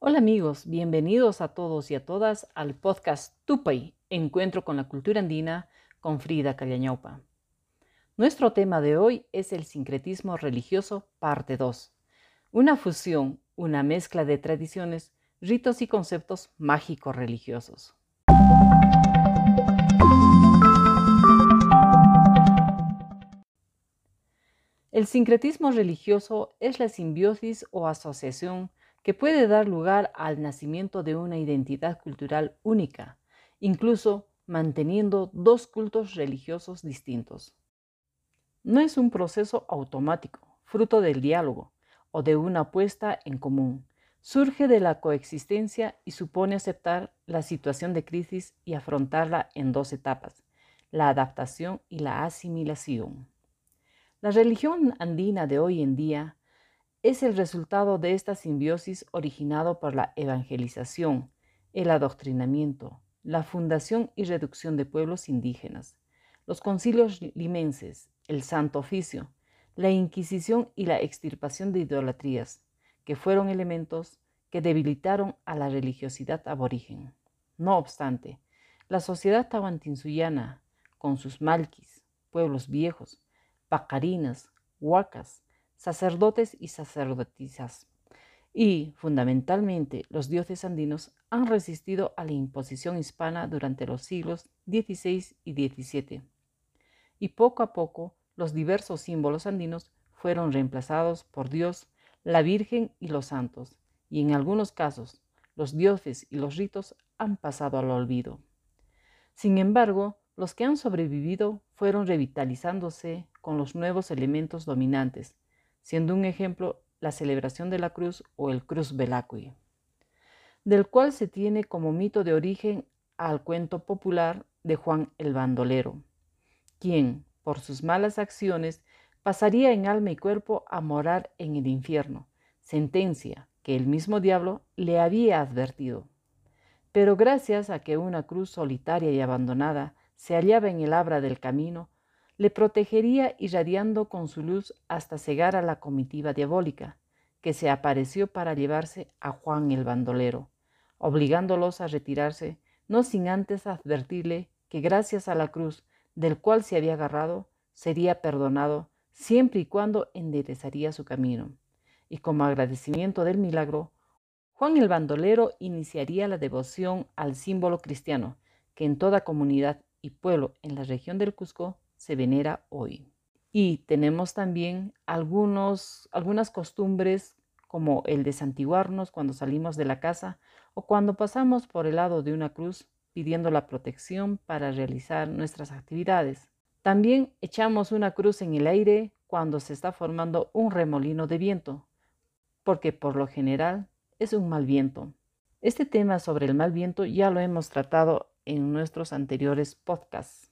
Hola amigos, bienvenidos a todos y a todas al podcast Tupay, Encuentro con la Cultura Andina con Frida Callañaupa. Nuestro tema de hoy es el sincretismo religioso, parte 2. Una fusión, una mezcla de tradiciones, ritos y conceptos mágicos religiosos. El sincretismo religioso es la simbiosis o asociación que puede dar lugar al nacimiento de una identidad cultural única, incluso manteniendo dos cultos religiosos distintos. No es un proceso automático, fruto del diálogo o de una apuesta en común. Surge de la coexistencia y supone aceptar la situación de crisis y afrontarla en dos etapas, la adaptación y la asimilación. La religión andina de hoy en día es el resultado de esta simbiosis originado por la evangelización, el adoctrinamiento, la fundación y reducción de pueblos indígenas, los concilios limenses, el Santo Oficio, la Inquisición y la extirpación de idolatrías, que fueron elementos que debilitaron a la religiosidad aborigen. No obstante, la sociedad tahuantinsuyana, con sus malquis, pueblos viejos, pacarinas, huacas, sacerdotes y sacerdotisas. Y, fundamentalmente, los dioses andinos han resistido a la imposición hispana durante los siglos XVI y XVII. Y poco a poco, los diversos símbolos andinos fueron reemplazados por Dios, la Virgen y los santos, y en algunos casos, los dioses y los ritos han pasado al olvido. Sin embargo, los que han sobrevivido fueron revitalizándose con los nuevos elementos dominantes, siendo un ejemplo la celebración de la cruz o el Cruz Velacui, del cual se tiene como mito de origen al cuento popular de Juan el Bandolero, quien, por sus malas acciones, pasaría en alma y cuerpo a morar en el infierno, sentencia que el mismo diablo le había advertido. Pero gracias a que una cruz solitaria y abandonada se hallaba en el abra del camino, le protegería irradiando con su luz hasta cegar a la comitiva diabólica, que se apareció para llevarse a Juan el bandolero, obligándolos a retirarse, no sin antes advertirle que gracias a la cruz del cual se había agarrado, sería perdonado siempre y cuando enderezaría su camino. Y como agradecimiento del milagro, Juan el bandolero iniciaría la devoción al símbolo cristiano, que en toda comunidad y pueblo en la región del Cusco se venera hoy. Y tenemos también algunos, algunas costumbres como el de santiguarnos cuando salimos de la casa o cuando pasamos por el lado de una cruz pidiendo la protección para realizar nuestras actividades. También echamos una cruz en el aire cuando se está formando un remolino de viento, porque por lo general es un mal viento. Este tema sobre el mal viento ya lo hemos tratado en nuestros anteriores podcasts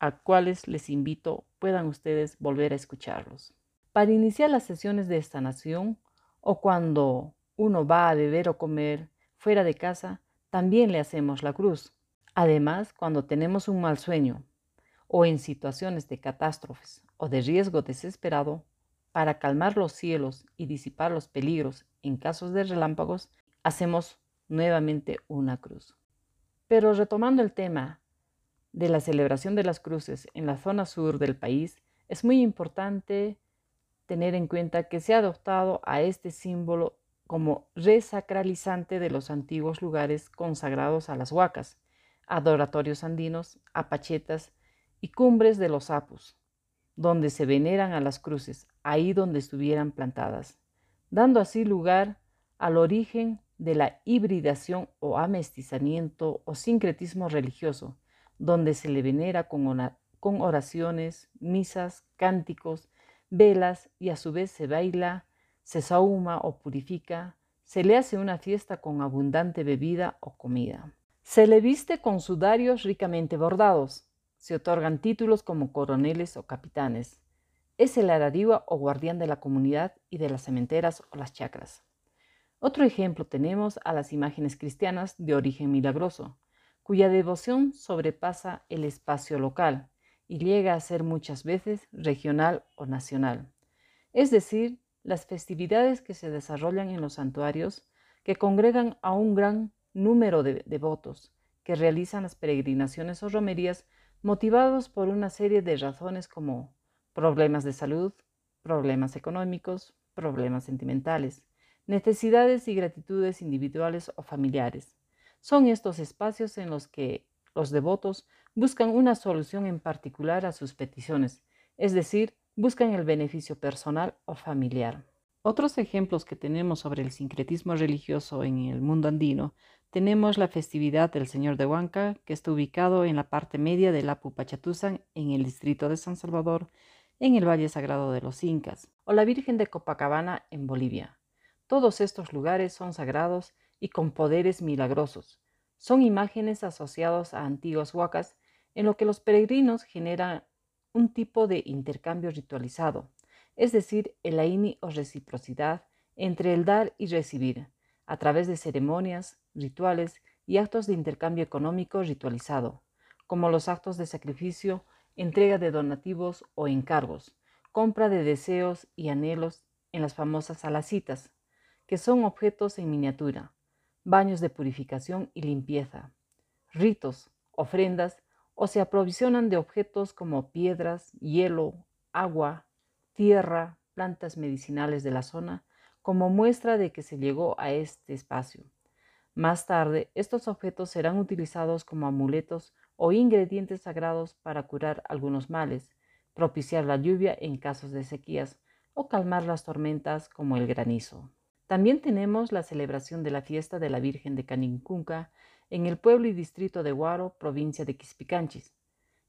a cuales les invito puedan ustedes volver a escucharlos. Para iniciar las sesiones de esta nación o cuando uno va a beber o comer fuera de casa, también le hacemos la cruz. Además, cuando tenemos un mal sueño o en situaciones de catástrofes o de riesgo desesperado, para calmar los cielos y disipar los peligros en casos de relámpagos, hacemos nuevamente una cruz. Pero retomando el tema de la celebración de las cruces en la zona sur del país, es muy importante tener en cuenta que se ha adoptado a este símbolo como resacralizante de los antiguos lugares consagrados a las huacas, adoratorios andinos, apachetas y cumbres de los apus, donde se veneran a las cruces, ahí donde estuvieran plantadas, dando así lugar al origen de la hibridación o amestizamiento o sincretismo religioso, donde se le venera con, oraciones, misas, cánticos, velas y a su vez se baila, se sauma o purifica, se le hace una fiesta con abundante bebida o comida. Se le viste con sudarios ricamente bordados, se otorgan títulos como coroneles o capitanes. Es el aradigua o guardián de la comunidad y de las cementeras o las chacras. Otro ejemplo tenemos a las imágenes cristianas de origen milagroso, cuya devoción sobrepasa el espacio local y llega a ser muchas veces regional o nacional. Es decir, las festividades que se desarrollan en los santuarios que congregan a un gran número de devotos que realizan las peregrinaciones o romerías motivados por una serie de razones como problemas de salud, problemas económicos, problemas sentimentales, necesidades y gratitudes individuales o familiares. Son estos espacios en los que los devotos buscan una solución en particular a sus peticiones, es decir, buscan el beneficio personal o familiar. Otros ejemplos que tenemos sobre el sincretismo religioso en el mundo andino, tenemos la festividad del Señor de Huanca, que está ubicado en la parte media de la Pupachatuzan, en el distrito de San Salvador, en el Valle Sagrado de los Incas, o la Virgen de Copacabana en Bolivia. Todos estos lugares son sagrados y con poderes milagrosos. Son imágenes asociadas a antiguos huacas, en lo que los peregrinos generan un tipo de intercambio ritualizado, es decir, el aini o reciprocidad entre el dar y recibir, a través de ceremonias, rituales y actos de intercambio económico ritualizado, como los actos de sacrificio, entrega de donativos o encargos, compra de deseos y anhelos en las famosas alacitas, que son objetos en miniatura, baños de purificación y limpieza, ritos, ofrendas o se aprovisionan de objetos como piedras, hielo, agua, tierra, plantas medicinales de la zona, como muestra de que se llegó a este espacio. Más tarde, estos objetos serán utilizados como amuletos o ingredientes sagrados para curar algunos males, propiciar la lluvia en casos de sequías o calmar las tormentas como el granizo. También tenemos la celebración de la fiesta de la Virgen de Canincunca en el pueblo y distrito de Guaro, provincia de Quispicanchis,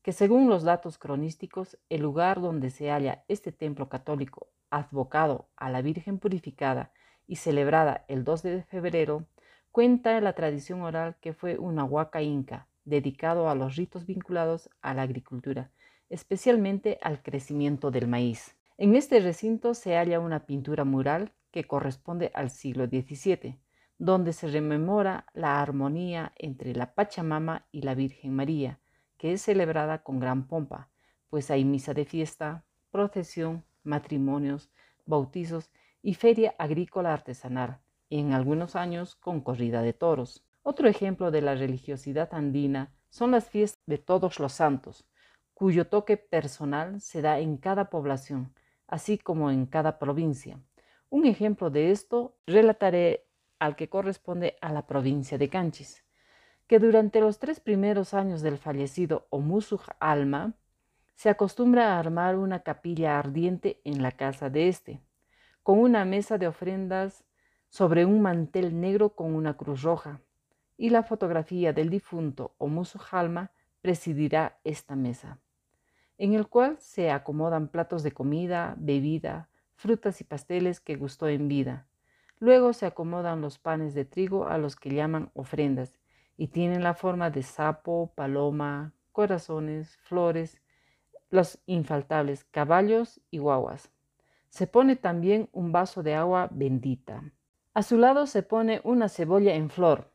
que según los datos cronísticos, el lugar donde se halla este templo católico advocado a la Virgen purificada y celebrada el 2 de febrero, cuenta la tradición oral que fue una huaca inca dedicado a los ritos vinculados a la agricultura, especialmente al crecimiento del maíz. En este recinto se halla una pintura mural que corresponde al siglo XVII, donde se rememora la armonía entre la Pachamama y la Virgen María, que es celebrada con gran pompa, pues hay misa de fiesta, procesión, matrimonios, bautizos y feria agrícola artesanal, y en algunos años con corrida de toros. Otro ejemplo de la religiosidad andina son las fiestas de todos los santos, cuyo toque personal se da en cada población, así como en cada provincia. Un ejemplo de esto relataré al que corresponde a la provincia de Canchis que durante los tres primeros años del fallecido Omusuj Alma se acostumbra a armar una capilla ardiente en la casa de éste, con una mesa de ofrendas sobre un mantel negro con una cruz roja, y la fotografía del difunto Omusuj Alma presidirá esta mesa, en el cual se acomodan platos de comida, bebida, frutas y pasteles que gustó en vida. Luego se acomodan los panes de trigo a los que llaman ofrendas y tienen la forma de sapo, paloma, corazones, flores, los infaltables caballos y guaguas. Se pone también un vaso de agua bendita. A su lado se pone una cebolla en flor,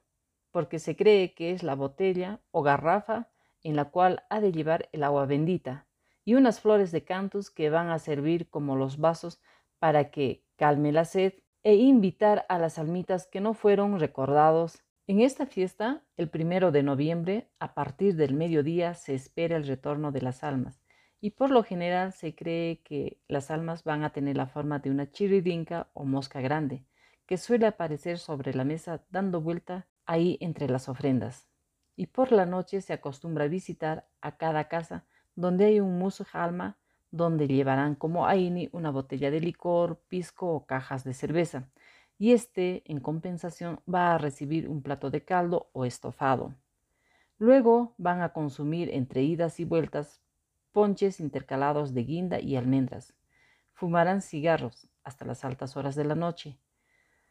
porque se cree que es la botella o garrafa en la cual ha de llevar el agua bendita, y unas flores de cantus que van a servir como los vasos para que calme la sed e invitar a las almitas que no fueron recordados en esta fiesta, el primero de noviembre, a partir del mediodía, se espera el retorno de las almas y por lo general se cree que las almas van a tener la forma de una chiridinca o mosca grande, que suele aparecer sobre la mesa dando vuelta ahí entre las ofrendas. Y por la noche se acostumbra visitar a cada casa donde hay un musuj alma, donde llevarán como aini una botella de licor, pisco o cajas de cerveza y este, en compensación, va a recibir un plato de caldo o estofado. Luego van a consumir entre idas y vueltas ponches intercalados de guinda y almendras. Fumarán cigarros hasta las altas horas de la noche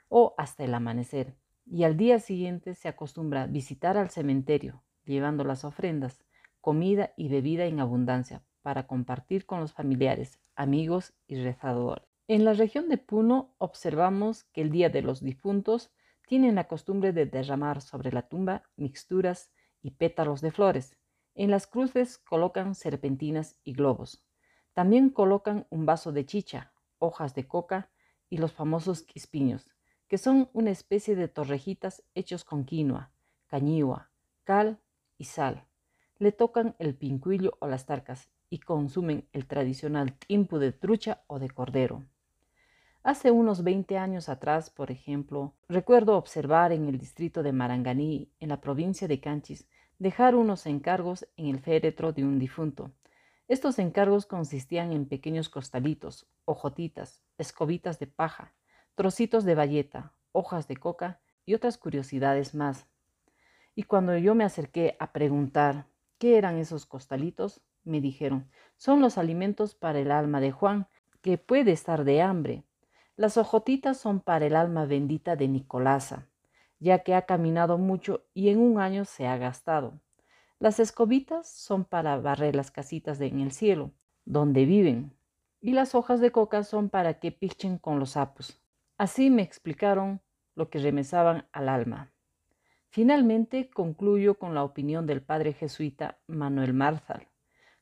o hasta el amanecer. Y al día siguiente se acostumbra visitar al cementerio, llevando las ofrendas, comida y bebida en abundancia para compartir con los familiares, amigos y rezadores. En la región de Puno observamos que el Día de los Difuntos tienen la costumbre de derramar sobre la tumba mixturas y pétalos de flores. En las cruces colocan serpentinas y globos. También colocan un vaso de chicha, hojas de coca y los famosos quispiños, que son una especie de torrejitas hechos con quinoa, cañigua, cal y sal. Le tocan el pincuillo o las tarcas y consumen el tradicional timpu de trucha o de cordero. Hace unos 20 años atrás, por ejemplo, recuerdo observar en el distrito de Maranganí, en la provincia de Canchis, dejar unos encargos en el féretro de un difunto. Estos encargos consistían en pequeños costalitos, hojotitas, escobitas de paja, trocitos de bayeta, hojas de coca y otras curiosidades más. Y cuando yo me acerqué a preguntar qué eran esos costalitos, me dijeron, son los alimentos para el alma de Juan, que puede estar de hambre. Las hojotitas son para el alma bendita de Nicolasa, ya que ha caminado mucho y en un año se ha gastado. Las escobitas son para barrer las casitas en el cielo, donde viven, y las hojas de coca son para que pichen con los sapos. Así me explicaron lo que remesaban al alma. Finalmente concluyo con la opinión del padre jesuita Manuel Marzal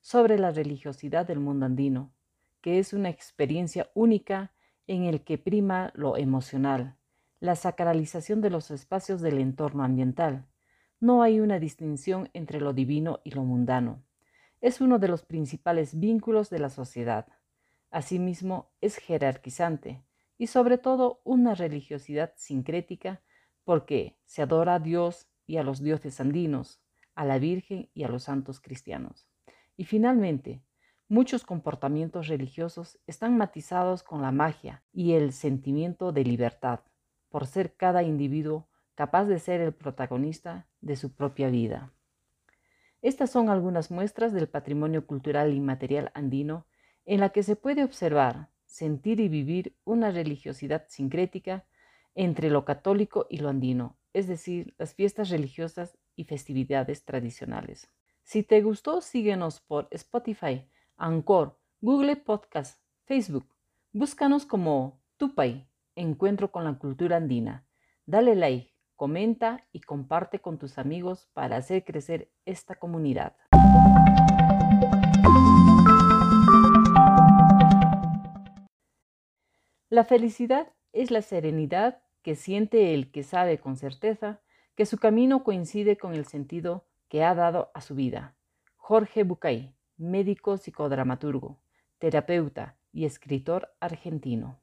sobre la religiosidad del mundo andino, que es una experiencia única en el que prima lo emocional, la sacralización de los espacios del entorno ambiental. No hay una distinción entre lo divino y lo mundano. Es uno de los principales vínculos de la sociedad. Asimismo, es jerarquizante, y sobre todo una religiosidad sincrética porque se adora a Dios y a los dioses andinos, a la Virgen y a los santos cristianos. Y finalmente, muchos comportamientos religiosos están matizados con la magia y el sentimiento de libertad, por ser cada individuo capaz de ser el protagonista de su propia vida. Estas son algunas muestras del patrimonio cultural inmaterial andino en la que se puede observar sentir y vivir una religiosidad sincrética entre lo católico y lo andino, es decir, las fiestas religiosas y festividades tradicionales. Si te gustó, síguenos por Spotify, Anchor, Google Podcast, Facebook. Búscanos como Tupay, Encuentro con la Cultura Andina. Dale like, comenta y comparte con tus amigos para hacer crecer esta comunidad. La felicidad es la serenidad que siente el que sabe con certeza que su camino coincide con el sentido que ha dado a su vida. Jorge Bucay, médico psicodramaturgo, terapeuta y escritor argentino.